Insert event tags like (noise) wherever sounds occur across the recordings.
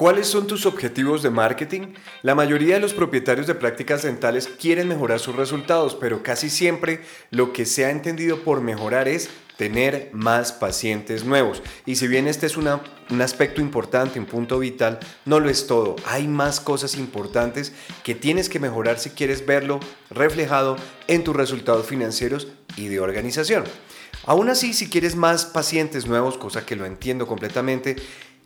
¿Cuáles son tus objetivos de marketing? La mayoría de los propietarios de prácticas dentales quieren mejorar sus resultados, pero casi siempre lo que se ha entendido por mejorar es tener más pacientes nuevos. Y si bien este es un aspecto importante, un punto vital, no lo es todo. Hay más cosas importantes que tienes que mejorar si quieres verlo reflejado en tus resultados financieros y de organización. Aún así, si quieres más pacientes nuevos, cosa que lo entiendo completamente,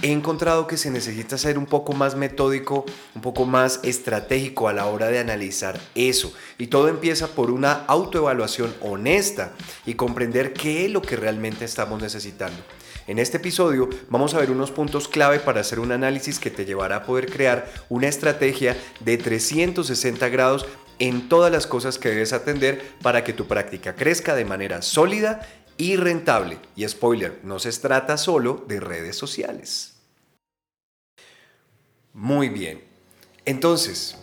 he encontrado que se necesita ser un poco más metódico, un poco más estratégico a la hora de analizar eso. Y todo empieza por una autoevaluación honesta y comprender qué es lo que realmente estamos necesitando. En este episodio vamos a ver unos puntos clave para hacer un análisis que te llevará a poder crear una estrategia de 360 grados en todas las cosas que debes atender para que tu práctica crezca de manera sólida y rentable. Y spoiler, no se trata solo de redes sociales. Muy bien. Entonces,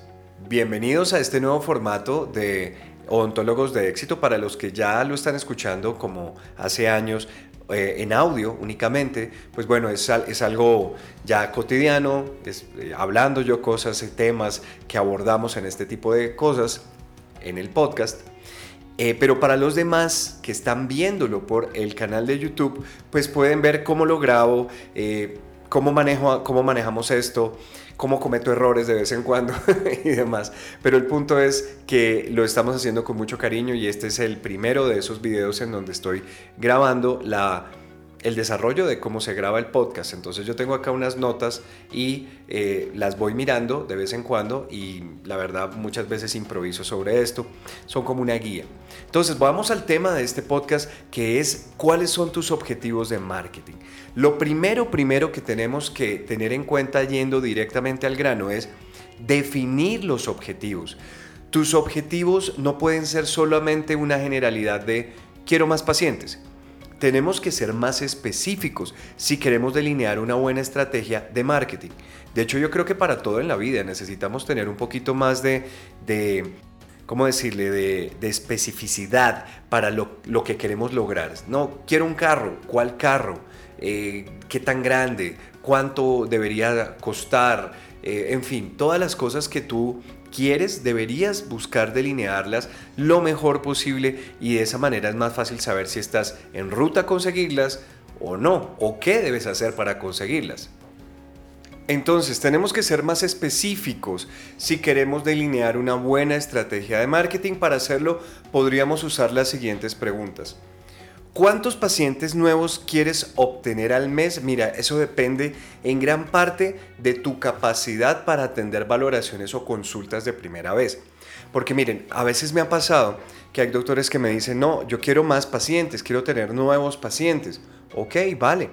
bienvenidos a este nuevo formato de Odontólogos de Éxito para los que ya lo están escuchando como hace años eh, en audio únicamente, pues bueno, es, es algo ya cotidiano, eh, hablando yo cosas, temas que abordamos en este tipo de cosas en el podcast. Eh, pero para los demás que están viéndolo por el canal de YouTube, pues pueden ver cómo lo grabo, eh, cómo, manejo, cómo manejamos esto, cómo cometo errores de vez en cuando (laughs) y demás. Pero el punto es que lo estamos haciendo con mucho cariño y este es el primero de esos videos en donde estoy grabando la el desarrollo de cómo se graba el podcast. Entonces yo tengo acá unas notas y eh, las voy mirando de vez en cuando y la verdad muchas veces improviso sobre esto. Son como una guía. Entonces vamos al tema de este podcast que es cuáles son tus objetivos de marketing. Lo primero, primero que tenemos que tener en cuenta yendo directamente al grano es definir los objetivos. Tus objetivos no pueden ser solamente una generalidad de quiero más pacientes tenemos que ser más específicos si queremos delinear una buena estrategia de marketing. De hecho, yo creo que para todo en la vida necesitamos tener un poquito más de, de ¿cómo decirle?, de, especificidad para lo, que queremos lograr. No, quiero un carro, ¿cuál carro? Eh, ¿Qué tan grande? ¿Cuánto debería costar? Eh, en fin, todas las cosas que tú quieres, deberías buscar delinearlas lo mejor posible y de esa manera es más fácil saber si estás en ruta a conseguirlas o no, o qué debes hacer para conseguirlas. Entonces, tenemos que ser más específicos si queremos delinear una buena estrategia de marketing. Para hacerlo, podríamos usar las siguientes preguntas. ¿Cuántos pacientes nuevos quieres obtener al mes? Mira, eso depende en gran parte de tu capacidad para atender valoraciones o consultas de primera vez. Porque miren, a veces me ha pasado que hay doctores que me dicen, no, yo quiero más pacientes, quiero tener nuevos pacientes. Ok, vale.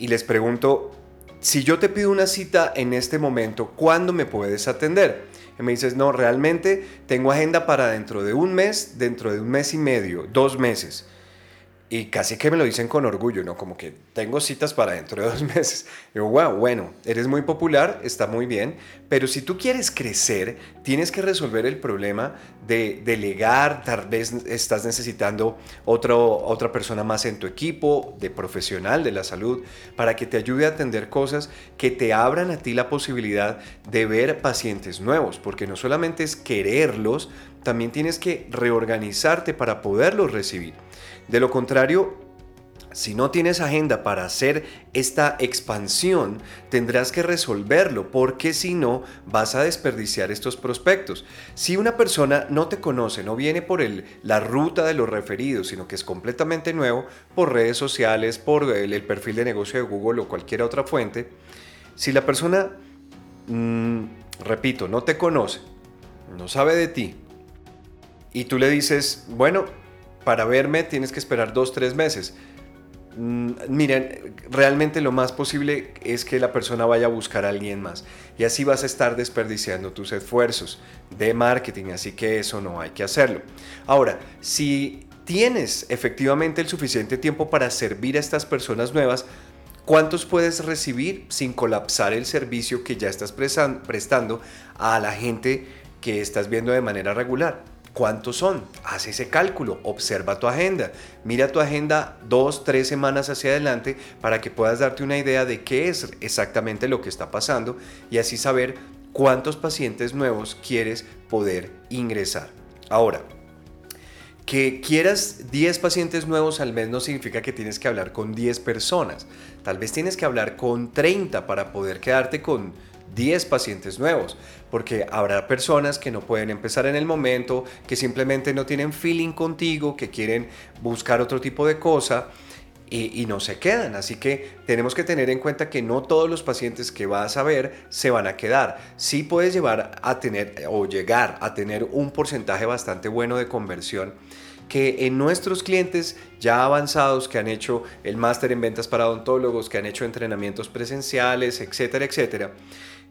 Y les pregunto, si yo te pido una cita en este momento, ¿cuándo me puedes atender? Y me dices, no, realmente tengo agenda para dentro de un mes, dentro de un mes y medio, dos meses. Y casi que me lo dicen con orgullo, ¿no? Como que tengo citas para dentro de dos (laughs) meses. Digo, wow, bueno, eres muy popular, está muy bien, pero si tú quieres crecer, tienes que resolver el problema de delegar, tal vez estás necesitando otro, otra persona más en tu equipo, de profesional de la salud, para que te ayude a atender cosas que te abran a ti la posibilidad de ver pacientes nuevos, porque no solamente es quererlos, también tienes que reorganizarte para poderlos recibir. De lo contrario, si no tienes agenda para hacer esta expansión, tendrás que resolverlo porque si no vas a desperdiciar estos prospectos. Si una persona no te conoce, no viene por la ruta de los referidos, sino que es completamente nuevo por redes sociales, por el, perfil de negocio de Google o cualquier otra fuente, si la persona, mm, repito, no te conoce, no sabe de ti, y tú le dices, bueno, para verme tienes que esperar dos, tres meses. Mm, miren, realmente lo más posible es que la persona vaya a buscar a alguien más y así vas a estar desperdiciando tus esfuerzos de marketing, así que eso no hay que hacerlo. Ahora, si tienes efectivamente el suficiente tiempo para servir a estas personas nuevas, ¿cuántos puedes recibir sin colapsar el servicio que ya estás prestando a la gente que estás viendo de manera regular? ¿Cuántos son? Haz ese cálculo, observa tu agenda, mira tu agenda dos, tres semanas hacia adelante para que puedas darte una idea de qué es exactamente lo que está pasando y así saber cuántos pacientes nuevos quieres poder ingresar. Ahora, que quieras 10 pacientes nuevos al mes no significa que tienes que hablar con 10 personas. Tal vez tienes que hablar con 30 para poder quedarte con 10 pacientes nuevos, porque habrá personas que no pueden empezar en el momento, que simplemente no tienen feeling contigo, que quieren buscar otro tipo de cosa y, no se quedan. Así que tenemos que tener en cuenta que no todos los pacientes que vas a ver se van a quedar. Sí puedes llevar a tener o llegar a tener un porcentaje bastante bueno de conversión que en nuestros clientes ya avanzados que han hecho el máster en ventas para odontólogos, que han hecho entrenamientos presenciales, etcétera, etcétera,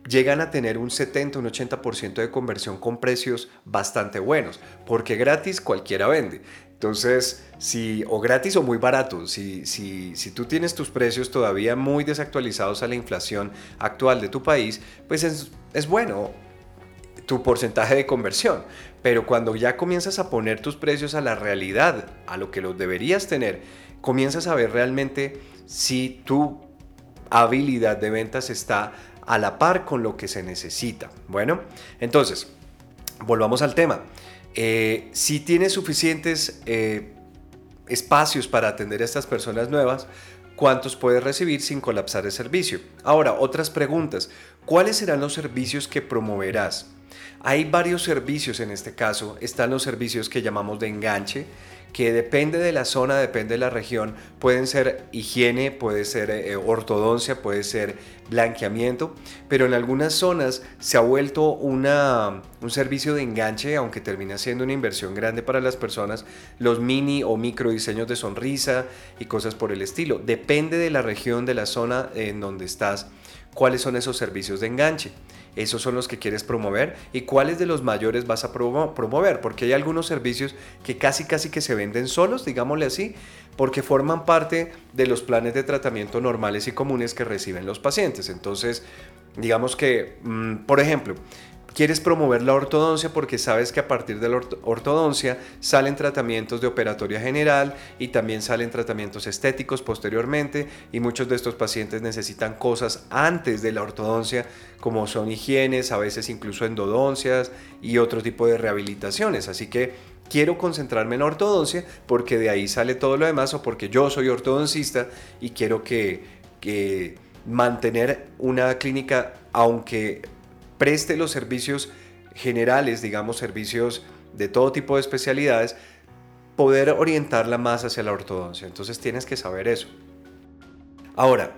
llegan a tener un 70, un 80% de conversión con precios bastante buenos, porque gratis cualquiera vende. Entonces, si, o gratis o muy barato, si, si, si tú tienes tus precios todavía muy desactualizados a la inflación actual de tu país, pues es, es bueno tu porcentaje de conversión. Pero cuando ya comienzas a poner tus precios a la realidad, a lo que los deberías tener, comienzas a ver realmente si tu habilidad de ventas está a la par con lo que se necesita. Bueno, entonces, volvamos al tema. Eh, si tienes suficientes eh, espacios para atender a estas personas nuevas, ¿cuántos puedes recibir sin colapsar el servicio? Ahora, otras preguntas. ¿Cuáles serán los servicios que promoverás? Hay varios servicios en este caso. Están los servicios que llamamos de enganche, que depende de la zona, depende de la región, pueden ser higiene, puede ser eh, ortodoncia, puede ser blanqueamiento, pero en algunas zonas se ha vuelto una, un servicio de enganche, aunque termina siendo una inversión grande para las personas, los mini o micro diseños de sonrisa y cosas por el estilo. Depende de la región, de la zona en donde estás, cuáles son esos servicios de enganche esos son los que quieres promover y cuáles de los mayores vas a promover, porque hay algunos servicios que casi casi que se venden solos, digámosle así, porque forman parte de los planes de tratamiento normales y comunes que reciben los pacientes. Entonces, digamos que, mm, por ejemplo, Quieres promover la ortodoncia porque sabes que a partir de la ortodoncia salen tratamientos de operatoria general y también salen tratamientos estéticos posteriormente y muchos de estos pacientes necesitan cosas antes de la ortodoncia como son higienes, a veces incluso endodoncias y otro tipo de rehabilitaciones. Así que quiero concentrarme en ortodoncia porque de ahí sale todo lo demás o porque yo soy ortodoncista y quiero que, que mantener una clínica aunque preste los servicios generales, digamos, servicios de todo tipo de especialidades, poder orientarla más hacia la ortodoncia. Entonces tienes que saber eso. Ahora,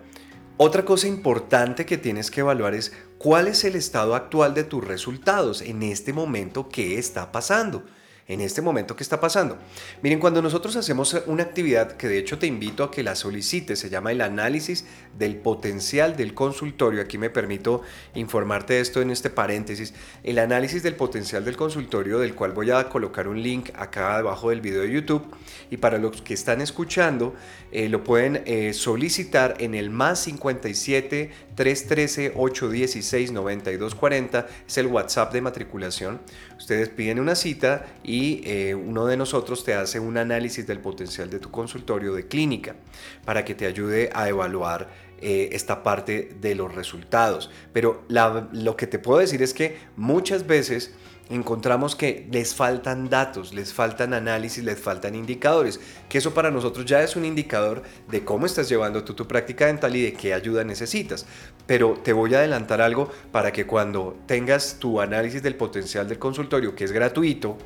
otra cosa importante que tienes que evaluar es cuál es el estado actual de tus resultados en este momento, qué está pasando en este momento que está pasando. Miren, cuando nosotros hacemos una actividad que de hecho te invito a que la solicites, se llama el análisis del potencial del consultorio. Aquí me permito informarte de esto en este paréntesis. El análisis del potencial del consultorio, del cual voy a colocar un link acá debajo del video de YouTube. Y para los que están escuchando, eh, lo pueden eh, solicitar en el más 57 313 816 9240. Es el WhatsApp de matriculación. Ustedes piden una cita y eh, uno de nosotros te hace un análisis del potencial de tu consultorio de clínica para que te ayude a evaluar eh, esta parte de los resultados. Pero lo que te puedo decir es que muchas veces encontramos que les faltan datos, les faltan análisis, les faltan indicadores, que eso para nosotros ya es un indicador de cómo estás llevando tu práctica dental y de qué ayuda necesitas. Pero te voy a adelantar algo para que cuando tengas tu análisis del potencial del consultorio, que es gratuito,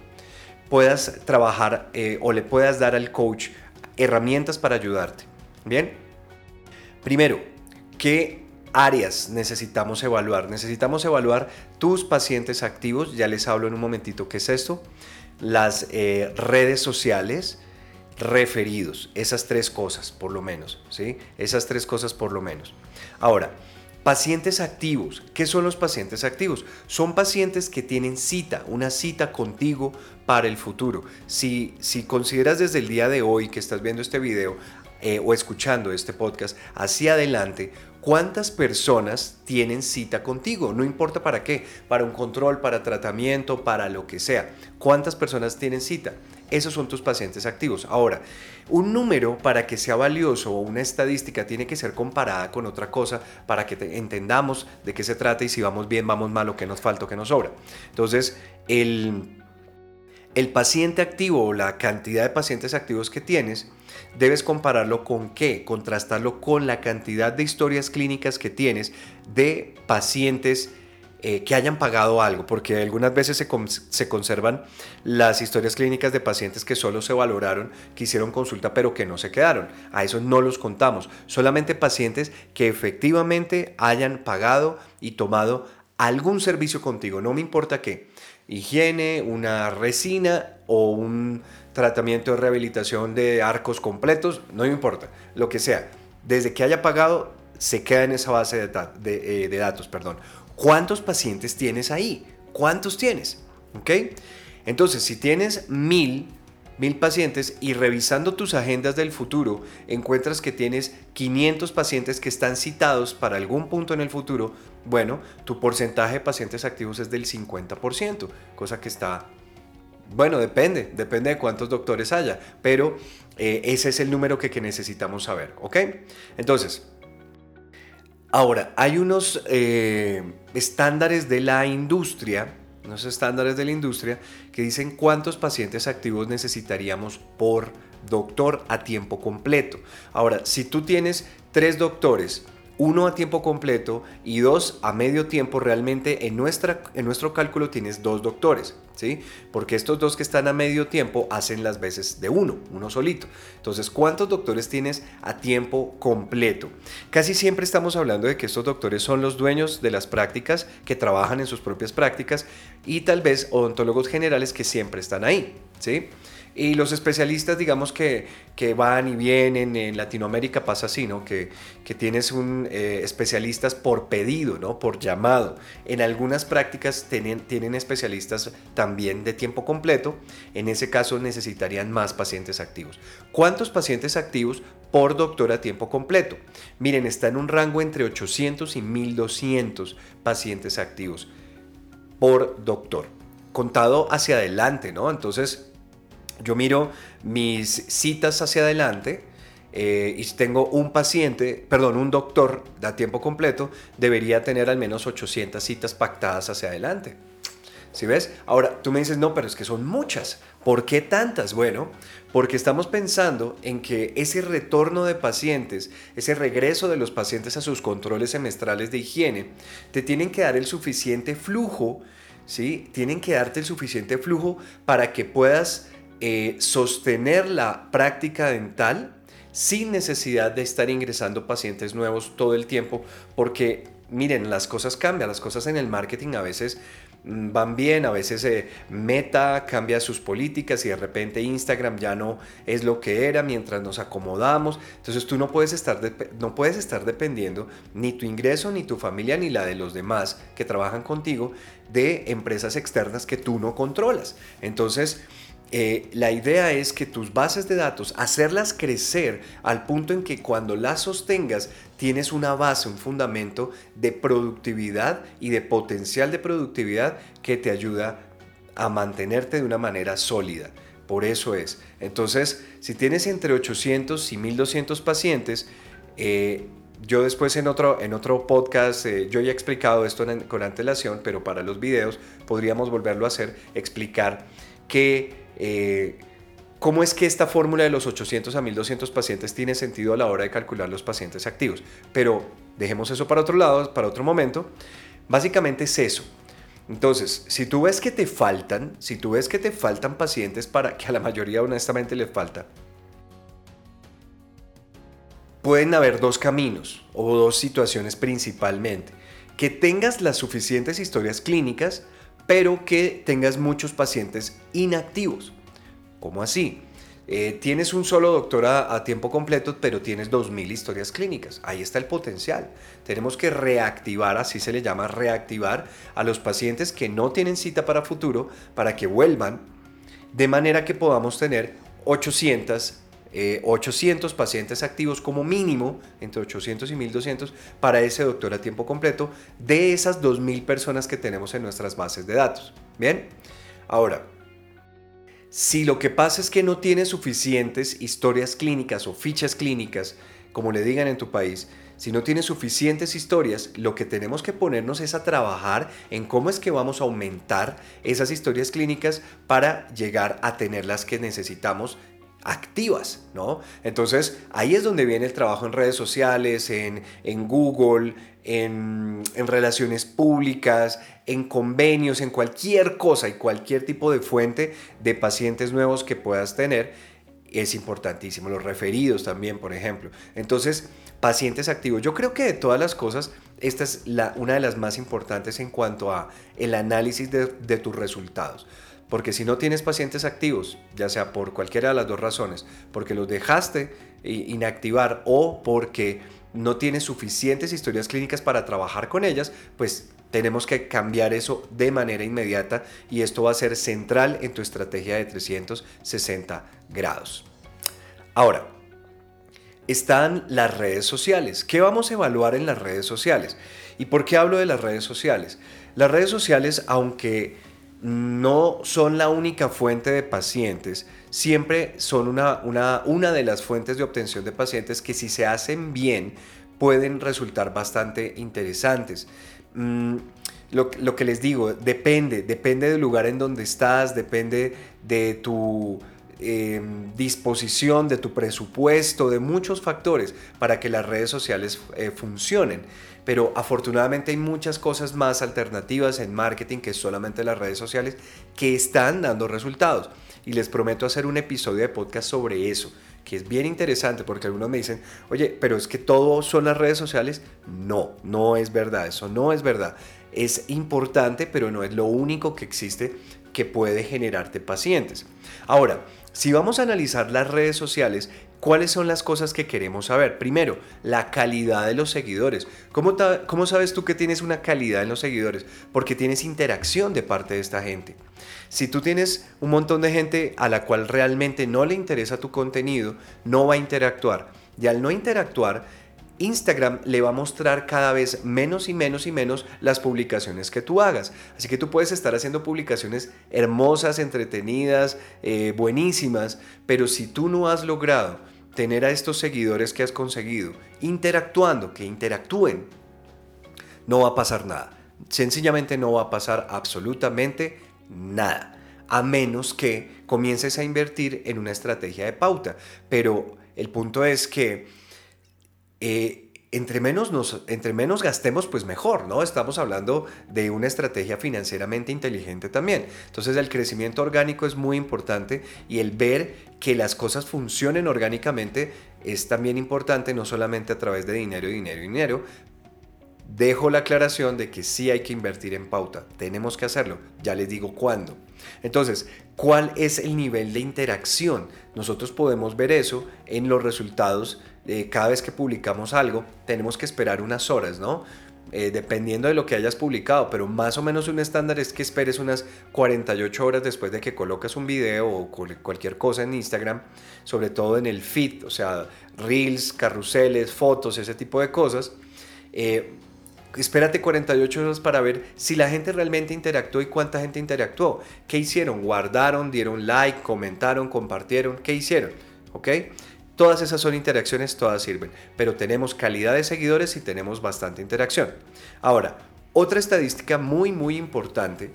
puedas trabajar eh, o le puedas dar al coach herramientas para ayudarte. Bien, primero, ¿qué áreas necesitamos evaluar? Necesitamos evaluar tus pacientes activos, ya les hablo en un momentito qué es esto, las eh, redes sociales, referidos, esas tres cosas por lo menos, ¿sí? Esas tres cosas por lo menos. Ahora, Pacientes activos. ¿Qué son los pacientes activos? Son pacientes que tienen cita, una cita contigo para el futuro. Si, si consideras desde el día de hoy que estás viendo este video eh, o escuchando este podcast hacia adelante, ¿Cuántas personas tienen cita contigo? No importa para qué, para un control, para tratamiento, para lo que sea. ¿Cuántas personas tienen cita? Esos son tus pacientes activos. Ahora, un número para que sea valioso o una estadística tiene que ser comparada con otra cosa para que entendamos de qué se trata y si vamos bien, vamos mal, o qué nos falta o qué nos sobra. Entonces, el, el paciente activo o la cantidad de pacientes activos que tienes debes compararlo con qué, contrastarlo con la cantidad de historias clínicas que tienes de pacientes eh, que hayan pagado algo, porque algunas veces se, se, conservan las historias clínicas de pacientes que solo se valoraron, que hicieron consulta pero que no se quedaron. A esos no los contamos, solamente pacientes que efectivamente hayan pagado y tomado algún servicio contigo, no me importa qué, higiene, una resina o un tratamiento de rehabilitación de arcos completos, no importa, lo que sea. Desde que haya pagado, se queda en esa base de, eh, datos. Perdón. ¿Cuántos pacientes tienes ahí? ¿Cuántos tienes? ¿Ok? Entonces, si tienes mil, mil pacientes y revisando tus agendas del futuro, encuentras que tienes 500 pacientes que están citados para algún punto en el futuro, bueno, tu porcentaje de pacientes activos es del 50%, cosa que está bueno, depende, depende de cuántos doctores haya, pero eh, ese es el número que, necesitamos saber, ¿ok? Entonces, ahora, hay unos eh, estándares de la industria, unos estándares de la industria que dicen cuántos pacientes activos necesitaríamos por doctor a tiempo completo. Ahora, si tú tienes tres doctores uno a tiempo completo y dos a medio tiempo, realmente en, nuestra, en nuestro cálculo tienes dos doctores, ¿sí? Porque estos dos que están a medio tiempo hacen las veces de uno, uno solito. Entonces, ¿cuántos doctores tienes a tiempo completo? Casi siempre estamos hablando de que estos doctores son los dueños de las prácticas, que trabajan en sus propias prácticas y tal vez odontólogos generales que siempre están ahí, ¿sí? Y los especialistas, digamos que, que van y vienen, en Latinoamérica pasa así, ¿no? Que, que tienes un eh, especialistas por pedido, ¿no? Por llamado. En algunas prácticas tienen, tienen especialistas también de tiempo completo. En ese caso necesitarían más pacientes activos. ¿Cuántos pacientes activos por doctor a tiempo completo? Miren, está en un rango entre 800 y 1200 pacientes activos por doctor. Contado hacia adelante, ¿no? Entonces, yo miro mis citas hacia adelante eh, y tengo un paciente, perdón, un doctor a tiempo completo, debería tener al menos 800 citas pactadas hacia adelante. ¿Sí ves? Ahora, tú me dices, no, pero es que son muchas. ¿Por qué tantas? Bueno, porque estamos pensando en que ese retorno de pacientes, ese regreso de los pacientes a sus controles semestrales de higiene, te tienen que dar el suficiente flujo, ¿sí? Tienen que darte el suficiente flujo para que puedas eh, sostener la práctica dental sin necesidad de estar ingresando pacientes nuevos todo el tiempo, porque miren, las cosas cambian, las cosas en el marketing a veces mm, van bien, a veces eh, Meta cambia sus políticas y de repente Instagram ya no es lo que era mientras nos acomodamos. Entonces tú no puedes estar, no puedes estar dependiendo ni tu ingreso, ni tu familia, ni la de los demás que trabajan contigo de empresas externas que tú no controlas. Entonces, eh, la idea es que tus bases de datos, hacerlas crecer al punto en que cuando las sostengas tienes una base, un fundamento de productividad y de potencial de productividad que te ayuda a mantenerte de una manera sólida. Por eso es. Entonces, si tienes entre 800 y 1200 pacientes, eh, yo después en otro, en otro podcast, eh, yo ya he explicado esto con antelación, pero para los videos podríamos volverlo a hacer, explicar que eh, ¿Cómo es que esta fórmula de los 800 a 1200 pacientes tiene sentido a la hora de calcular los pacientes activos? Pero dejemos eso para otro lado, para otro momento. Básicamente es eso. Entonces, si tú ves que te faltan, si tú ves que te faltan pacientes para que a la mayoría honestamente les falta, pueden haber dos caminos o dos situaciones principalmente. Que tengas las suficientes historias clínicas pero que tengas muchos pacientes inactivos. ¿Cómo así? Eh, tienes un solo doctor a, tiempo completo, pero tienes 2.000 historias clínicas. Ahí está el potencial. Tenemos que reactivar, así se le llama, reactivar a los pacientes que no tienen cita para futuro para que vuelvan, de manera que podamos tener 800 800 eh, pacientes activos como mínimo, entre 800 y 1200, para ese doctor a tiempo completo de esas 2000 personas que tenemos en nuestras bases de datos. Bien, ahora, si lo que pasa es que no tienes suficientes historias clínicas o fichas clínicas, como le digan en tu país, si no tienes suficientes historias, lo que tenemos que ponernos es a trabajar en cómo es que vamos a aumentar esas historias clínicas para llegar a tener las que necesitamos activas, ¿no? Entonces ahí es donde viene el trabajo en redes sociales, en, Google, en, en, relaciones públicas, en convenios, en cualquier cosa y cualquier tipo de fuente de pacientes nuevos que puedas tener. Es importantísimo, los referidos también, por ejemplo. Entonces, pacientes activos. Yo creo que de todas las cosas, esta es la, una de las más importantes en cuanto a el análisis de, de tus resultados. Porque si no tienes pacientes activos, ya sea por cualquiera de las dos razones, porque los dejaste inactivar o porque no tienes suficientes historias clínicas para trabajar con ellas, pues tenemos que cambiar eso de manera inmediata y esto va a ser central en tu estrategia de 360 grados. Ahora, están las redes sociales. ¿Qué vamos a evaluar en las redes sociales? ¿Y por qué hablo de las redes sociales? Las redes sociales, aunque no son la única fuente de pacientes, siempre son una, una, de las fuentes de obtención de pacientes que si se hacen bien pueden resultar bastante interesantes. Mm, lo, que les digo, depende, depende del lugar en donde estás, depende de tu em, disposición, de tu presupuesto, de muchos factores para que las redes sociales eh, funcionen pero afortunadamente hay muchas cosas más alternativas en marketing que solamente las redes sociales que están dando resultados. Y les prometo hacer un episodio de podcast sobre eso, que es bien interesante porque algunos me dicen, oye, pero es que todo son las redes sociales. No, no es verdad, eso no es verdad. Es importante, pero no es lo único que existe que puede generarte pacientes. Ahora, si vamos a analizar las redes sociales, ¿cuáles son las cosas que queremos saber? Primero, la calidad de los seguidores. ¿Cómo, ¿Cómo, sabes tú que tienes una calidad en los seguidores? Porque tienes interacción de parte de esta gente. Si tú tienes un montón de gente a la cual realmente no le interesa tu contenido, no va a interactuar. Y al no interactuar, Instagram le va a mostrar cada vez menos y menos y menos las publicaciones que tú hagas. Así que tú puedes estar haciendo publicaciones hermosas, entretenidas, eh, buenísimas, pero si tú no has logrado tener a estos seguidores que has conseguido interactuando, que interactúen, no va a pasar nada. Sencillamente no va a pasar absolutamente nada. A menos que comiences a invertir en una estrategia de pauta. Pero el punto es que eh, entre menos, nos, entre menos gastemos, pues mejor, ¿no? Estamos hablando de una estrategia financieramente inteligente también. Entonces el crecimiento orgánico es muy importante y el ver que las cosas funcionen orgánicamente es también importante, no solamente a través de dinero, dinero, dinero. Dejo la aclaración de que sí hay que invertir en pauta, tenemos que hacerlo, ya les digo cuándo. Entonces, ¿cuál es el nivel de interacción? Nosotros podemos ver eso en los resultados eh, cada vez que publicamos algo, tenemos que esperar unas horas, ¿no? Eh, dependiendo de lo que hayas publicado, pero más o menos un estándar es que esperes unas 48 horas después de que colocas un video o cualquier cosa en Instagram, sobre todo en el feed, o sea, reels, carruseles, fotos, ese tipo de cosas. Eh, espérate 48 horas para ver si la gente realmente interactuó y cuánta gente interactuó. ¿Qué hicieron? ¿Guardaron? ¿Dieron like? ¿Comentaron? ¿Compartieron? ¿Qué hicieron? ¿Ok? Todas esas son interacciones, todas sirven, pero tenemos calidad de seguidores y tenemos bastante interacción. Ahora, otra estadística muy muy importante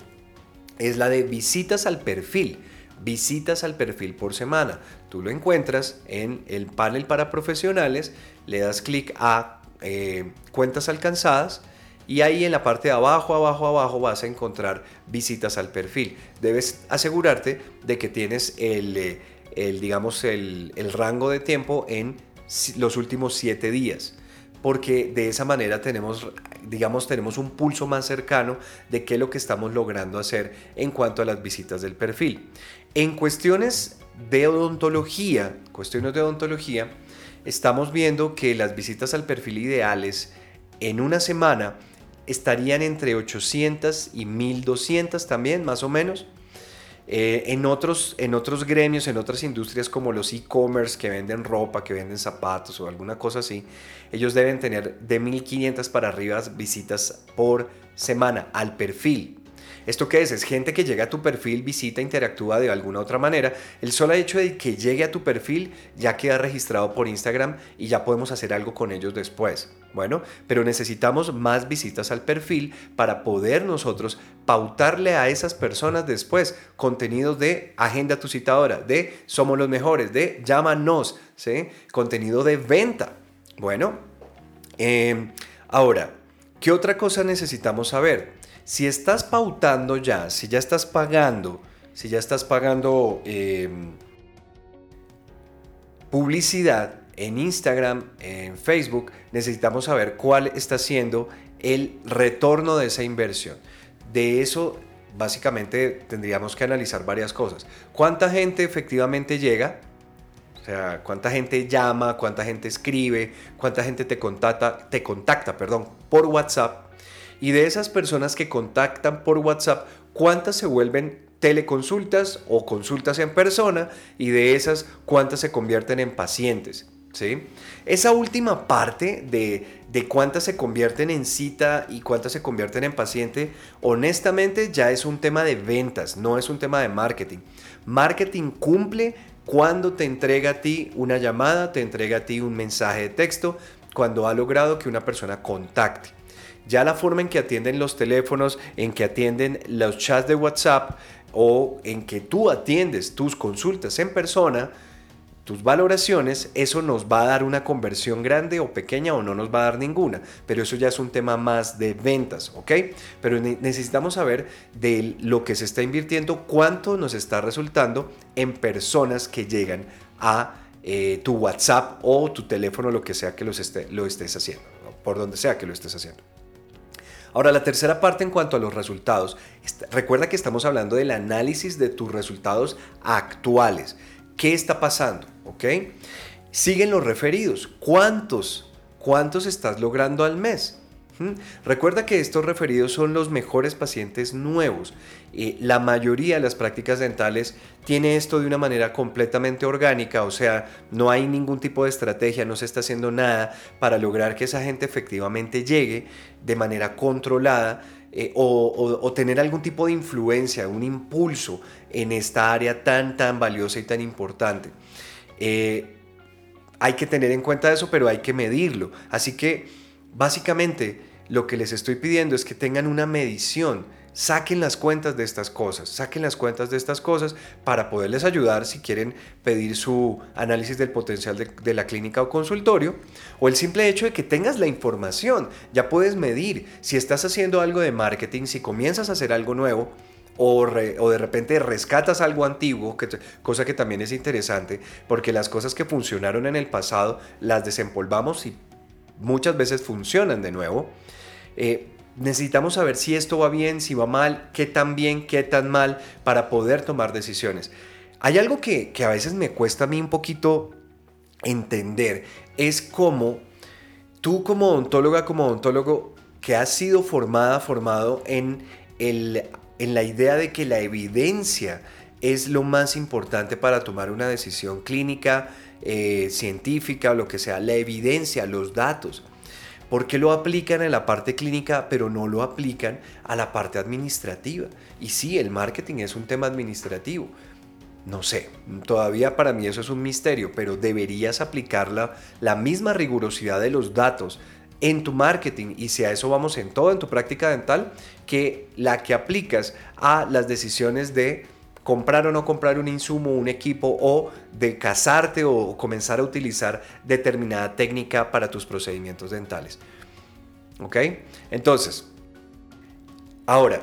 es la de visitas al perfil. Visitas al perfil por semana. Tú lo encuentras en el panel para profesionales, le das clic a eh, cuentas alcanzadas y ahí en la parte de abajo, abajo, abajo vas a encontrar visitas al perfil. Debes asegurarte de que tienes el... Eh, el, digamos, el, rango de tiempo en los últimos siete días porque de esa manera tenemos, digamos, tenemos un pulso más cercano de qué es lo que estamos logrando hacer en cuanto a las visitas del perfil. En cuestiones de odontología, cuestiones de odontología, estamos viendo que las visitas al perfil ideales en una semana estarían entre 800 y 1200 también, más o menos. Eh, en, otros, en otros gremios, en otras industrias como los e-commerce que venden ropa, que venden zapatos o alguna cosa así, ellos deben tener de 1500 para arriba visitas por semana al perfil. ¿Esto qué es? Es gente que llega a tu perfil, visita, interactúa de alguna otra manera. El solo hecho de que llegue a tu perfil ya queda registrado por Instagram y ya podemos hacer algo con ellos después. Bueno, pero necesitamos más visitas al perfil para poder nosotros pautarle a esas personas después contenidos de agenda tu citadora, de somos los mejores, de llámanos, ¿sí? contenido de venta. Bueno, em, ahora, ¿qué otra cosa necesitamos saber? Si estás pautando ya, si ya estás pagando, si ya estás pagando em, publicidad en Instagram, en Facebook, necesitamos saber cuál está siendo el retorno de esa inversión. De eso, básicamente, tendríamos que analizar varias cosas. ¿Cuánta gente efectivamente llega? O sea, cuánta gente llama, cuánta gente escribe, cuánta gente te contacta, te contacta, perdón, por WhatsApp y de esas personas que contactan por WhatsApp, ¿cuántas se vuelven teleconsultas o consultas en persona? Y de esas, ¿cuántas se convierten en pacientes? ¿Sí? Esa última parte de, de cuántas se convierten en cita y cuántas se convierten en paciente, honestamente ya es un tema de ventas, no es un tema de marketing. Marketing cumple cuando te entrega a ti una llamada, te entrega a ti un mensaje de texto, cuando ha logrado que una persona contacte. Ya la forma en que atienden los teléfonos, en que atienden los chats de WhatsApp o en que tú atiendes tus consultas en persona, tus valoraciones, eso nos va a dar una conversión grande o pequeña o no nos va a dar ninguna. Pero eso ya es un tema más de ventas, ¿ok? Pero necesitamos saber de lo que se está invirtiendo, cuánto nos está resultando en personas que llegan a eh, tu WhatsApp o tu teléfono, lo que sea que los lo estés haciendo, por donde sea que lo estés haciendo. Ahora, la tercera parte en cuanto a los resultados. Recuerda que estamos hablando del análisis de tus resultados actuales. ¿Qué está pasando? ¿Ok? Siguen los referidos. ¿Cuántos? ¿Cuántos estás logrando al mes? Recuerda que estos referidos son los mejores pacientes nuevos. la mayoría de las prácticas dentales tiene esto de una manera completamente orgánica, o sea, no hay ningún tipo de estrategia, no se está haciendo nada para lograr que esa gente efectivamente llegue de manera controlada eh, o, tener algún tipo de influencia, un impulso en esta área tan, tan valiosa y tan importante. Eh, hay que tener en cuenta eso, pero hay que medirlo. Así que, básicamente, lo que les estoy pidiendo es que tengan una medición. Saquen las cuentas de estas cosas, saquen las cuentas de estas cosas para poderles ayudar si quieren pedir su análisis del potencial de, la clínica o consultorio, o el simple hecho de que tengas la información, ya puedes medir si estás haciendo algo de marketing, si comienzas a hacer algo nuevo, o, o, de repente rescatas algo antiguo, que, cosa que también es interesante, porque las cosas que funcionaron en el pasado las desempolvamos y muchas veces funcionan de nuevo. Eh, necesitamos saber si esto va bien, si va mal, qué tan bien, qué tan mal, para poder tomar decisiones. Hay algo que, a veces me cuesta a mí un poquito entender, es cómo tú como odontóloga, como odontólogo, que has sido formada, formado en, el, en la idea de que la evidencia es lo más importante para tomar una decisión clínica, eh, científica, lo que sea, la evidencia, los datos. ¿Por qué lo aplican en la parte clínica pero no lo aplican a la parte administrativa? Y sí, el marketing es un tema administrativo. No sé, todavía para mí eso es un misterio, pero deberías aplicar la, misma rigurosidad de los datos en tu marketing y si a eso vamos en todo en tu práctica dental que la que aplicas a las decisiones de comprar o no comprar un insumo, un equipo o de casarte o comenzar a utilizar determinada técnica para tus procedimientos dentales. ¿Ok? Entonces, ahora,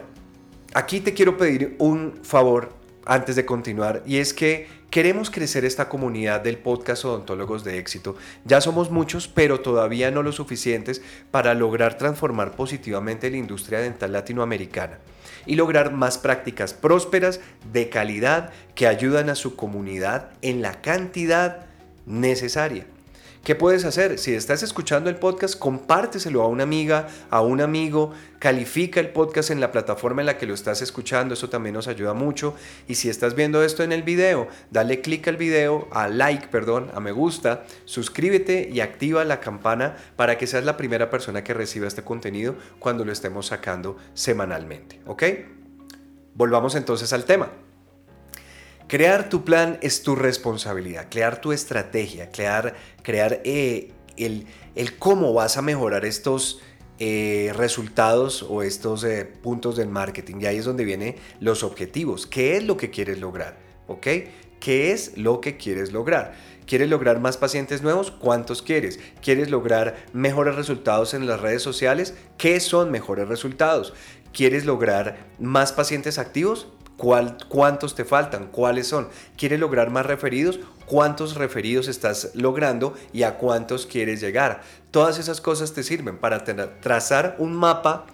aquí te quiero pedir un favor antes de continuar y es que queremos crecer esta comunidad del podcast Odontólogos de Éxito. Ya somos muchos, pero todavía no lo suficientes para lograr transformar positivamente la industria dental latinoamericana y lograr más prácticas prósperas de calidad que ayudan a su comunidad en la cantidad necesaria. ¿Qué puedes hacer? Si estás escuchando el podcast, compárteselo a una amiga, a un amigo, califica el podcast en la plataforma en la que lo estás escuchando, eso también nos ayuda mucho. Y si estás viendo esto en el video, dale clic al video, a like, perdón, a me gusta, suscríbete y activa la campana para que seas la primera persona que reciba este contenido cuando lo estemos sacando semanalmente, ¿ok? Volvamos entonces al tema. Crear tu plan es tu responsabilidad, crear tu estrategia, crear, crear eh, el, el, cómo vas a mejorar estos eh, resultados o estos eh, puntos del marketing. Y ahí es donde vienen los objetivos. ¿Qué es lo que quieres lograr? ¿Qué es lo que quieres lograr? ¿Quieres lograr más pacientes nuevos? ¿Cuántos quieres? ¿Quieres lograr mejores resultados en las redes sociales? ¿Qué son mejores resultados? ¿Quieres lograr más pacientes activos? ¿Cuántos te faltan? ¿Cuáles son? ¿Quieres lograr más referidos? ¿Cuántos referidos estás logrando y a cuántos quieres llegar? Todas esas cosas te sirven para trazar un mapa.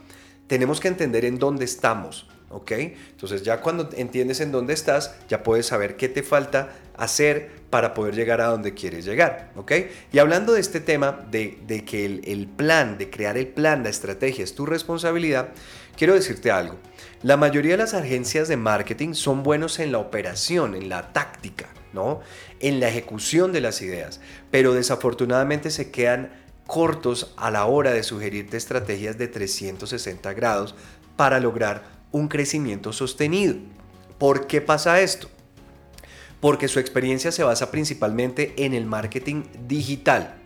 Tenemos que entender en dónde estamos. ¿ok? Entonces ya cuando entiendes en dónde estás, ya puedes saber qué te falta hacer para poder llegar a donde quieres llegar, ¿ok? Y hablando de este tema de, que el, el, plan, de crear el plan, la estrategia es tu responsabilidad, quiero decirte algo. La mayoría de las agencias de marketing son buenos en la operación, en la táctica, ¿no? En la ejecución de las ideas, pero desafortunadamente se quedan cortos a la hora de sugerirte estrategias de 360 grados para lograr un crecimiento sostenido. ¿Por qué pasa esto? Porque su experiencia se basa principalmente en el marketing digital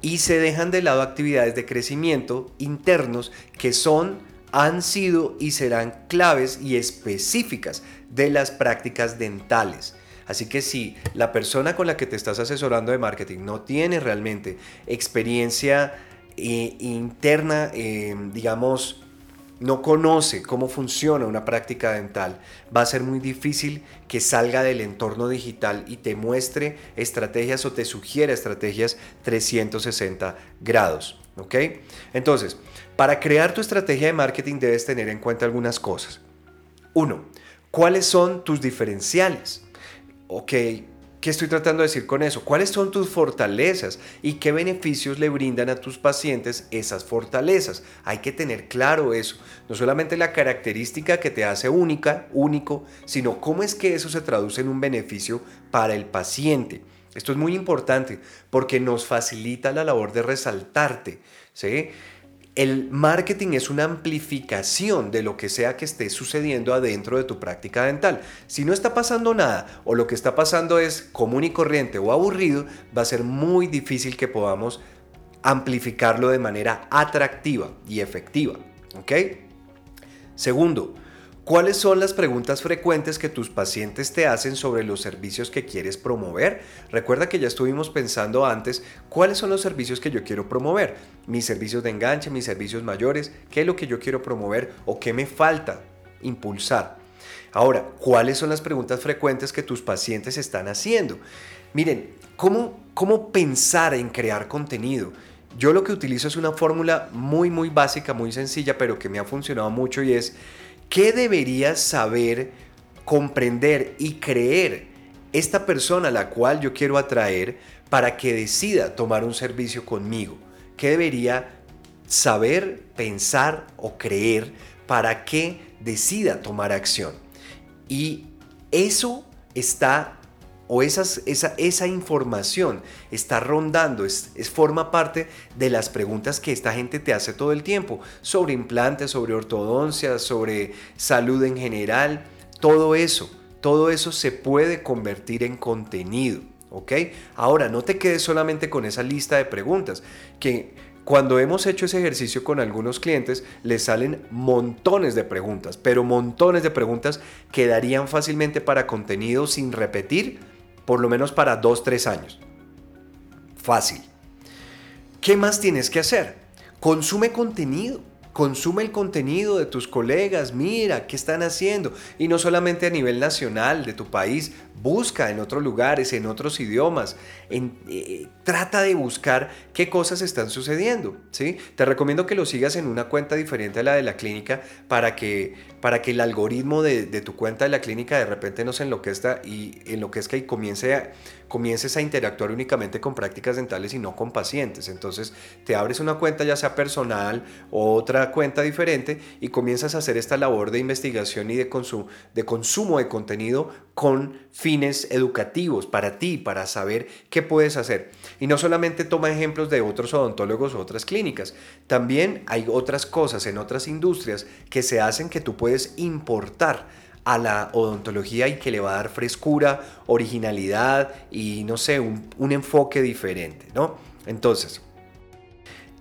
y se dejan de lado actividades de crecimiento internos que son, han sido y serán claves y específicas de las prácticas dentales. Así que si la persona con la que te estás asesorando de marketing no tiene realmente experiencia eh, interna, eh, digamos, no conoce cómo funciona una práctica dental, va a ser muy difícil que salga del entorno digital y te muestre estrategias o te sugiera estrategias 360 grados. ¿Ok? Entonces, para crear tu estrategia de marketing debes tener en cuenta algunas cosas. Uno, ¿cuáles son tus diferenciales? Ok, ¿Qué estoy tratando de decir con eso? ¿Cuáles son tus fortalezas y qué beneficios le brindan a tus pacientes esas fortalezas? Hay que tener claro eso. No solamente la característica que te hace única, único, sino cómo es que eso se traduce en un beneficio para el paciente. Esto es muy importante porque nos facilita la labor de resaltarte. ¿sí? El marketing es una amplificación de lo que sea que esté sucediendo adentro de tu práctica dental. Si no está pasando nada o lo que está pasando es común y corriente o aburrido, va a ser muy difícil que podamos amplificarlo de manera atractiva y efectiva. ¿Ok? Segundo, ¿Cuáles son las preguntas frecuentes que tus pacientes te hacen sobre los servicios que quieres promover? Recuerda que ya estuvimos pensando antes cuáles son los servicios que yo quiero promover. Mis servicios de enganche, mis servicios mayores, qué es lo que yo quiero promover o qué me falta impulsar. Ahora, ¿cuáles son las preguntas frecuentes que tus pacientes están haciendo? Miren, ¿cómo, cómo pensar en crear contenido? Yo lo que utilizo es una fórmula muy, muy básica, muy sencilla, pero que me ha funcionado mucho y es ¿Qué debería saber, comprender y creer esta persona a la cual yo quiero atraer para que decida tomar un servicio conmigo? ¿Qué debería saber, pensar o creer para que decida tomar acción? Y eso está o esa, esa información está rondando, es, forma parte de las preguntas que esta gente te hace todo el tiempo sobre implantes, sobre ortodoncia, sobre salud en general, todo eso, todo eso se puede convertir en contenido, ¿ok? Ahora, no te quedes solamente con esa lista de preguntas, que cuando hemos hecho ese ejercicio con algunos clientes, les salen montones de preguntas, pero montones de preguntas que darían fácilmente para contenido sin repetir por lo menos para 2, 3 años. Fácil. ¿Qué más tienes que hacer? Consume contenido. consume el contenido de tus colegas, mira qué están haciendo. Y no solamente a nivel nacional de tu país, busca en otros lugares, en otros idiomas, eh, trata de buscar qué cosas están sucediendo. ¿sí? Te recomiendo que lo sigas en una cuenta diferente a la de la clínica para que, para que el algoritmo de, tu cuenta de la clínica de repente no se enloquezca y enloquezca y comience comiences a interactuar únicamente con prácticas dentales y no con pacientes. Entonces te abres una cuenta ya sea personal o otra cuenta diferente y comienzas a hacer esta labor de investigación y de, de consumo de contenido con fines educativos para ti, para saber qué puedes hacer. Y no solamente toma ejemplos de otros odontólogos o otras clínicas, también hay otras cosas en otras industrias que se hacen que tú puedes importar a la odontología y que le va a dar frescura, originalidad y no sé, un, enfoque diferente, ¿no? Entonces,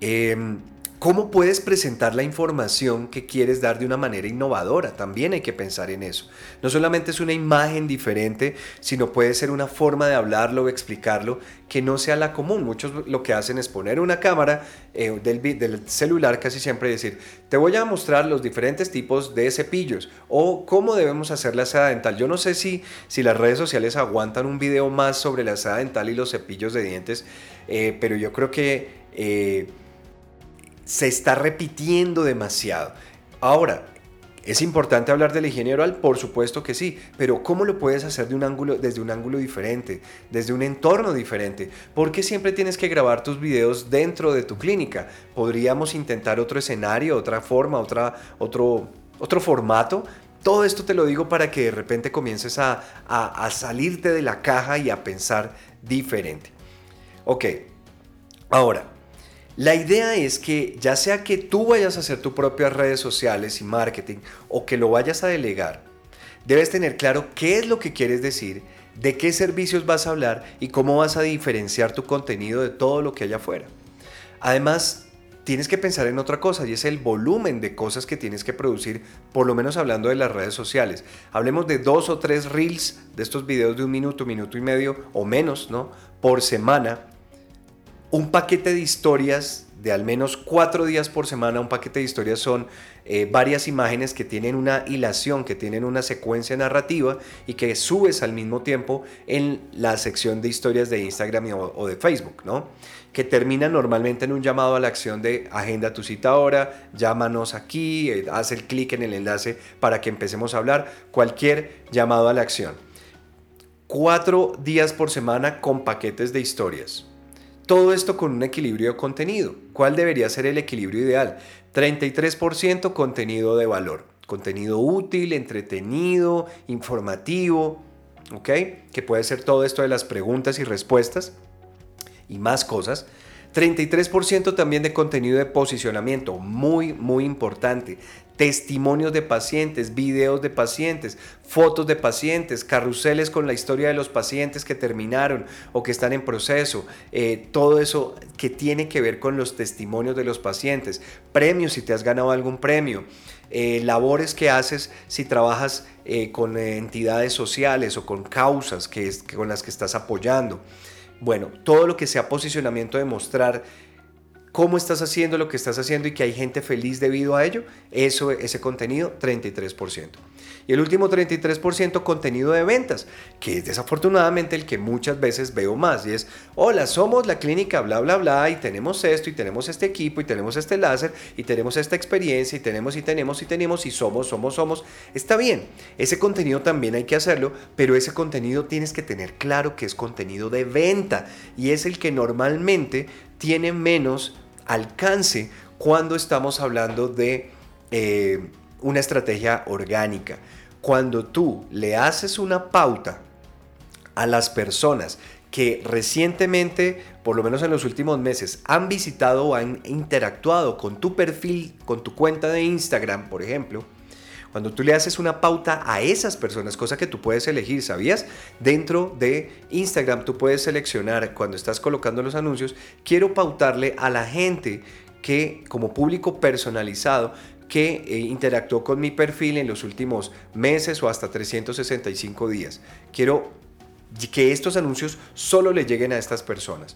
em, ¿Cómo puedes presentar la información que quieres dar de una manera innovadora? También hay que pensar en eso. No solamente es una imagen diferente, sino puede ser una forma de hablarlo o explicarlo que no sea la común. Muchos lo que hacen es poner una cámara eh, del, celular casi siempre y decir, te voy a mostrar los diferentes tipos de cepillos o cómo debemos hacer la seda dental. Yo no sé si, si las redes sociales aguantan un video más sobre la seda dental y los cepillos de dientes, eh, pero yo creo que... Eh, se está repitiendo demasiado. Ahora, ¿es importante hablar de la higiene oral? Por supuesto que sí, pero ¿cómo lo puedes hacer de un ángulo, desde un ángulo diferente, desde un entorno diferente? ¿Por qué siempre tienes que grabar tus videos dentro de tu clínica? Podríamos intentar otro escenario, otra forma, otra, otro, otro formato. Todo esto te lo digo para que de repente comiences a, a salirte de la caja y a pensar diferente. Ok, ahora, la idea es que ya sea que tú vayas a hacer tus propias redes sociales y marketing o que lo vayas a delegar, debes tener claro qué es lo que quieres decir, de qué servicios vas a hablar y cómo vas a diferenciar tu contenido de todo lo que haya afuera. Además, tienes que pensar en otra cosa y es el volumen de cosas que tienes que producir, por lo menos hablando de las redes sociales. Hablemos de dos o tres reels de estos videos de un minuto, minuto y medio o menos, ¿no? Por semana un paquete de historias de al menos cuatro días por semana. Un paquete de historias son eh, varias imágenes que tienen una hilación, que tienen una secuencia narrativa y que subes al mismo tiempo en la sección de historias de Instagram o, de Facebook, ¿no? Que termina normalmente en un llamado a la acción de agenda tu cita ahora, llámanos aquí, eh, haz el clic en el enlace para que empecemos a hablar, cualquier llamado a la acción. Cuatro días por semana con paquetes de historias. Todo esto con un equilibrio de contenido. ¿Cuál debería ser el equilibrio ideal? 33% contenido de valor, contenido útil, entretenido, informativo, ¿ok? Que puede ser todo esto de las preguntas y respuestas y más cosas. 33% también de contenido de posicionamiento, muy, muy importante. Testimonios de pacientes, videos de pacientes, fotos de pacientes, carruseles con la historia de los pacientes que terminaron o que están en proceso. Eh, todo eso que tiene que ver con los testimonios de los pacientes. Premios si te has ganado algún premio. Eh, labores que haces si trabajas eh, con entidades sociales o con causas que, con las que estás apoyando. Bueno, todo lo que sea posicionamiento de mostrar cómo estás haciendo lo que estás haciendo y que hay gente feliz debido a ello, eso, ese contenido, 33%. Y el último 33% contenido de ventas, que es desafortunadamente el que muchas veces veo más. Y es, hola, somos la clínica, bla, bla, bla, y tenemos esto, y tenemos este equipo, y tenemos este láser, y tenemos esta experiencia, y tenemos, y tenemos, y tenemos, y somos, somos, somos. Está bien, ese contenido también hay que hacerlo, pero ese contenido tienes que tener claro que es contenido de venta, y es el que normalmente tiene menos alcance cuando estamos hablando de... Eh, una estrategia orgánica. Cuando tú le haces una pauta a las personas que recientemente, por lo menos en los últimos meses, han visitado o han interactuado con tu perfil, con tu cuenta de Instagram, por ejemplo, cuando tú le haces una pauta a esas personas, cosa que tú puedes elegir, ¿sabías? Dentro de Instagram tú puedes seleccionar cuando estás colocando los anuncios, quiero pautarle a la gente que como público personalizado que eh, interactuó con mi perfil en los últimos meses o hasta 365 días. Quiero que estos anuncios solo le lleguen a estas personas.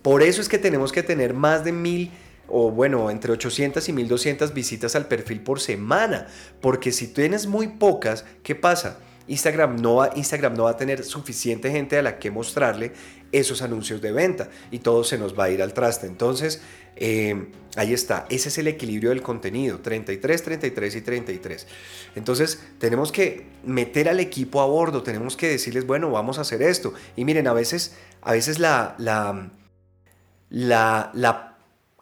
Por eso es que tenemos que tener más de mil o bueno, entre 800 y 1200 visitas al perfil por semana, porque si tienes muy pocas, ¿qué pasa? Instagram no, va, Instagram no va a tener suficiente gente a la que mostrarle esos anuncios de venta y todo se nos va a ir al traste. Entonces, eh, ahí está, ese es el equilibrio del contenido, 33, 33 y 33. Entonces, tenemos que meter al equipo a bordo, tenemos que decirles, bueno, vamos a hacer esto. Y miren, a veces, a veces la, la, la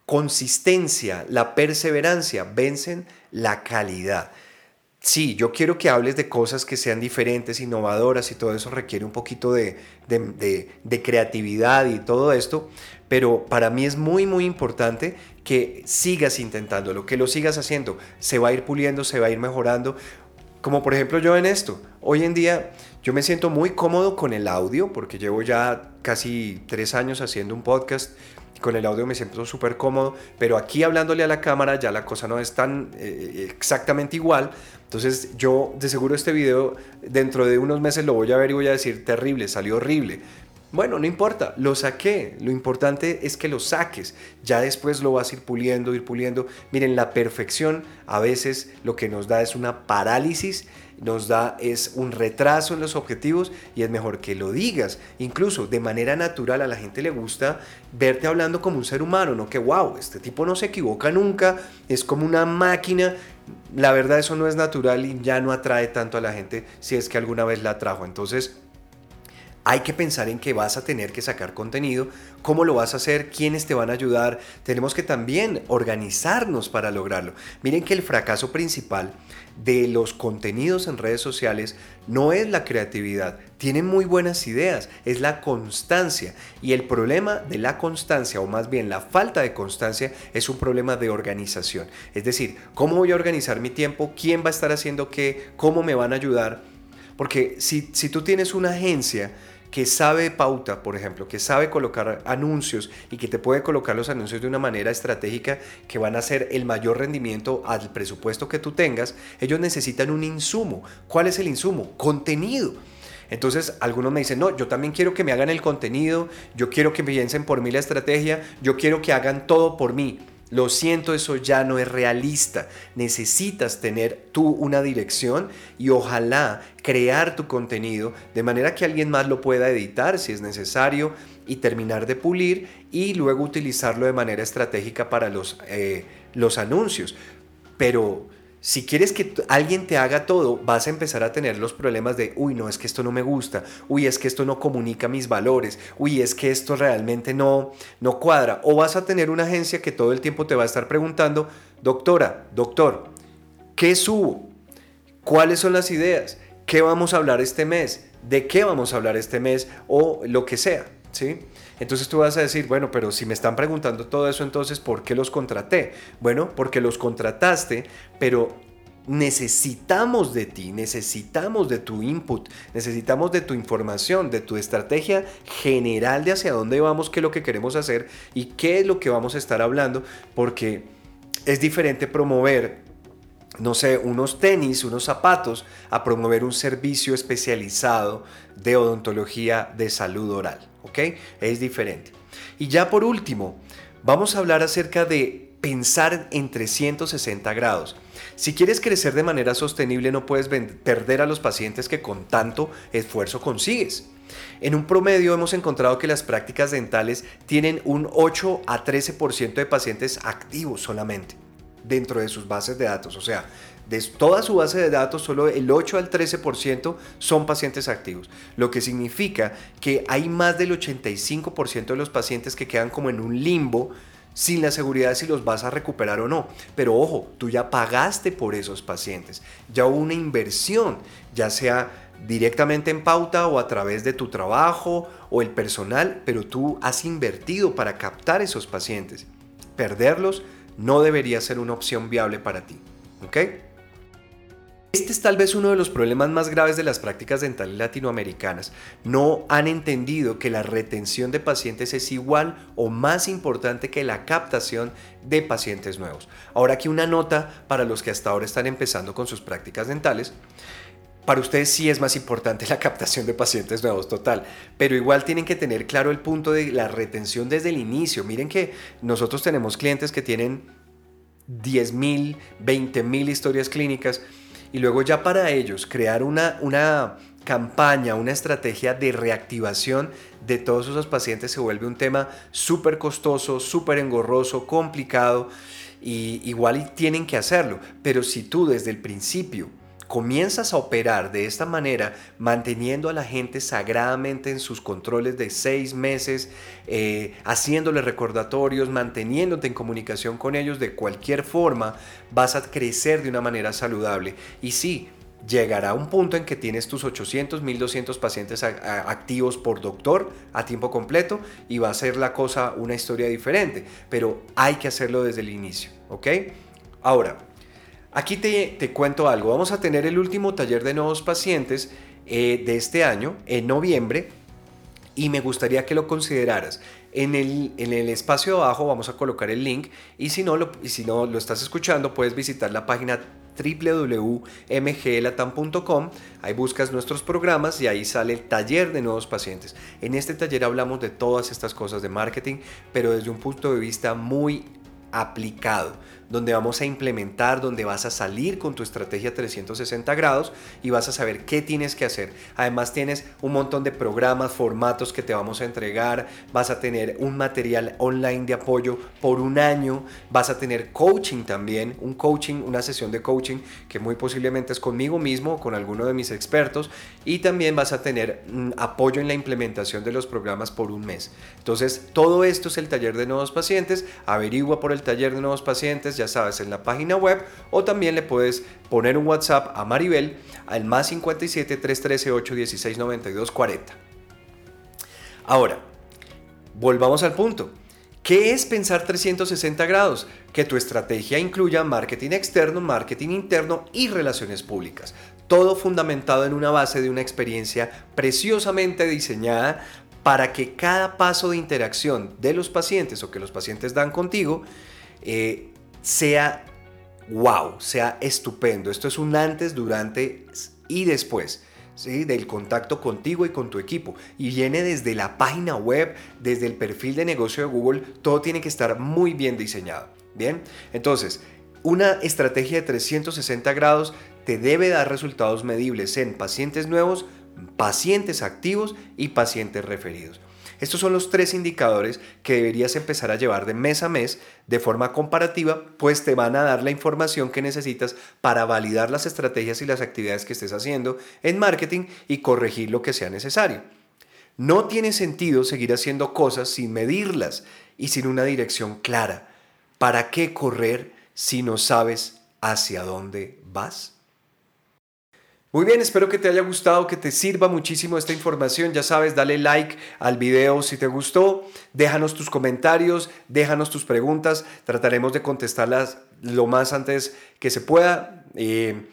consistencia, la perseverancia vencen la calidad. Sí, yo quiero que hables de cosas que sean diferentes, innovadoras y todo eso requiere un poquito de, creatividad y todo esto, pero para mí es muy, muy importante que sigas intentándolo, que lo sigas haciendo, se va a ir puliendo, se va a ir mejorando. Como por ejemplo yo en esto, hoy en día yo me siento muy cómodo con el audio porque llevo ya casi tres años haciendo un podcast con el audio me siento súper cómodo, pero aquí hablándole a la cámara ya la cosa no es tan eh, exactamente igual. Entonces yo de seguro este video dentro de unos meses lo voy a ver y voy a decir terrible, salió horrible. Bueno, no importa, lo saqué. Lo importante es que lo saques. Ya después lo vas a ir puliendo, ir puliendo. Miren, la perfección a veces lo que nos da es una parálisis nos da es un retraso en los objetivos y es mejor que lo digas. Incluso de manera natural a la gente le gusta verte hablando como un ser humano, no que wow, este tipo no se equivoca nunca, es como una máquina. La verdad eso no es natural y ya no atrae tanto a la gente si es que alguna vez la atrajo. Entonces, hay que pensar en que vas a tener que sacar contenido, cómo lo vas a hacer, quiénes te van a ayudar. Tenemos que también organizarnos para lograrlo. Miren que el fracaso principal de los contenidos en redes sociales no es la creatividad. Tienen muy buenas ideas, es la constancia. Y el problema de la constancia, o más bien la falta de constancia, es un problema de organización. Es decir, ¿cómo voy a organizar mi tiempo? ¿Quién va a estar haciendo qué? ¿Cómo me van a ayudar? Porque si, si tú tienes una agencia, que sabe pauta, por ejemplo, que sabe colocar anuncios y que te puede colocar los anuncios de una manera estratégica que van a hacer el mayor rendimiento al presupuesto que tú tengas, ellos necesitan un insumo. ¿Cuál es el insumo? Contenido. Entonces algunos me dicen, no, yo también quiero que me hagan el contenido, yo quiero que piensen por mí la estrategia, yo quiero que hagan todo por mí. Lo siento, eso ya no es realista. Necesitas tener tú una dirección y ojalá crear tu contenido de manera que alguien más lo pueda editar si es necesario y terminar de pulir y luego utilizarlo de manera estratégica para los, eh, los anuncios. Pero si quieres que alguien te haga todo, vas a empezar a tener los problemas de, uy, no, es que esto no me gusta, uy, es que esto no comunica mis valores, uy, es que esto realmente no, no cuadra. O vas a tener una agencia que todo el tiempo te va a estar preguntando, doctora, doctor, ¿qué subo? ¿Cuáles son las ideas? ¿Qué vamos a hablar este mes? ¿De qué vamos a hablar este mes? O lo que sea, ¿sí? Entonces tú vas a decir, bueno, pero si me están preguntando todo eso, entonces, ¿por qué los contraté? Bueno, porque los contrataste, pero necesitamos de ti, necesitamos de tu input, necesitamos de tu información, de tu estrategia general de hacia dónde vamos, qué es lo que queremos hacer y qué es lo que vamos a estar hablando, porque es diferente promover no sé, unos tenis, unos zapatos, a promover un servicio especializado de odontología de salud oral. ¿Ok? Es diferente. Y ya por último, vamos a hablar acerca de pensar en 360 grados. Si quieres crecer de manera sostenible, no puedes perder a los pacientes que con tanto esfuerzo consigues. En un promedio hemos encontrado que las prácticas dentales tienen un 8 a 13% de pacientes activos solamente dentro de sus bases de datos. O sea, de toda su base de datos, solo el 8 al 13% son pacientes activos, lo que significa que hay más del 85% de los pacientes que quedan como en un limbo sin la seguridad de si los vas a recuperar o no. Pero ojo, tú ya pagaste por esos pacientes, ya hubo una inversión, ya sea directamente en pauta o a través de tu trabajo o el personal, pero tú has invertido para captar esos pacientes. Perderlos no debería ser una opción viable para ti. ¿Ok? Este es tal vez uno de los problemas más graves de las prácticas dentales latinoamericanas. No han entendido que la retención de pacientes es igual o más importante que la captación de pacientes nuevos. Ahora aquí una nota para los que hasta ahora están empezando con sus prácticas dentales. Para ustedes sí es más importante (laughs) la captación de pacientes nuevos, total. Pero igual tienen que tener claro el punto de la retención desde el inicio. Miren que nosotros tenemos clientes que tienen 10 mil, 20 mil historias clínicas y luego ya para ellos crear una, una campaña, una estrategia de reactivación de todos esos pacientes se vuelve un tema súper costoso, súper engorroso, complicado y igual tienen que hacerlo. Pero si tú desde el principio comienzas a operar de esta manera, manteniendo a la gente sagradamente en sus controles de seis meses, eh, haciéndole recordatorios, manteniéndote en comunicación con ellos de cualquier forma, vas a crecer de una manera saludable. Y sí, llegará un punto en que tienes tus 800, 1200 pacientes activos por doctor a tiempo completo y va a ser la cosa una historia diferente, pero hay que hacerlo desde el inicio, ¿ok? Ahora, Aquí te, cuento algo. Vamos a tener el último taller de nuevos pacientes eh, de este año, en noviembre, y me gustaría que lo consideraras. En el, en el espacio abajo vamos a colocar el link y si no lo, si no lo estás escuchando puedes visitar la página www.mglatam.com, ahí buscas nuestros programas y ahí sale el taller de nuevos pacientes. En este taller hablamos de todas estas cosas de marketing, pero desde un punto de vista muy aplicado donde vamos a implementar, donde vas a salir con tu estrategia 360 grados y vas a saber qué tienes que hacer. Además tienes un montón de programas, formatos que te vamos a entregar, vas a tener un material online de apoyo por un año, vas a tener coaching también, un coaching, una sesión de coaching que muy posiblemente es conmigo mismo o con alguno de mis expertos. Y también vas a tener mm, apoyo en la implementación de los programas por un mes. Entonces, todo esto es el taller de nuevos pacientes, averigua por el taller de nuevos pacientes, ya sabes, en la página web o también le puedes poner un WhatsApp a Maribel al más 57 313 816 92 40. Ahora, volvamos al punto. ¿Qué es pensar 360 grados? Que tu estrategia incluya marketing externo, marketing interno y relaciones públicas. Todo fundamentado en una base de una experiencia preciosamente diseñada para que cada paso de interacción de los pacientes o que los pacientes dan contigo eh, sea wow, sea estupendo. Esto es un antes, durante y después. Del contacto contigo y con tu equipo. Y viene desde la página web, desde el perfil de negocio de Google, todo tiene que estar muy bien diseñado. Bien, entonces, una estrategia de 360 grados te debe dar resultados medibles en pacientes nuevos, pacientes activos y pacientes referidos. Estos son los tres indicadores que deberías empezar a llevar de mes a mes de forma comparativa, pues te van a dar la información que necesitas para validar las estrategias y las actividades que estés haciendo en marketing y corregir lo que sea necesario. No tiene sentido seguir haciendo cosas sin medirlas y sin una dirección clara. ¿Para qué correr si no sabes hacia dónde vas? Muy bien, espero que te haya gustado, que te sirva muchísimo esta información. Ya sabes, dale like al video si te gustó, déjanos tus comentarios, déjanos tus preguntas, trataremos de contestarlas lo más antes que se pueda. Eh,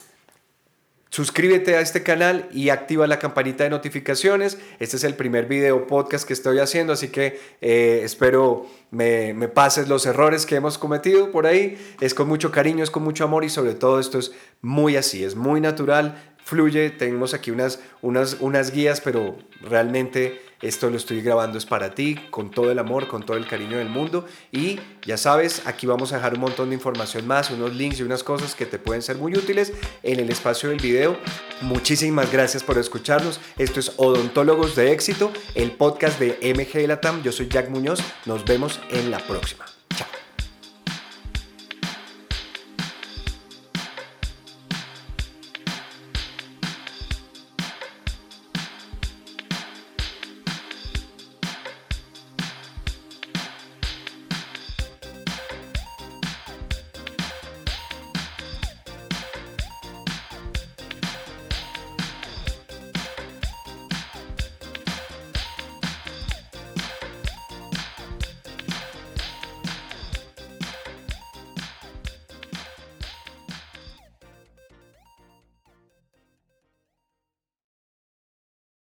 suscríbete a este canal y activa la campanita de notificaciones. Este es el primer video podcast que estoy haciendo, así que eh, espero me, me, pases los errores que hemos cometido por ahí. Es con mucho cariño, es con mucho amor y sobre todo esto es muy así, es muy natural fluye, tenemos aquí unas, unas, unas guías, pero realmente esto lo estoy grabando es para ti, con todo el amor, con todo el cariño del mundo. Y ya sabes, aquí vamos a dejar un montón de información más, unos links y unas cosas que te pueden ser muy útiles en el espacio del video. Muchísimas gracias por escucharnos. Esto es Odontólogos de Éxito, el podcast de MG Latam. Yo soy Jack Muñoz. Nos vemos en la próxima.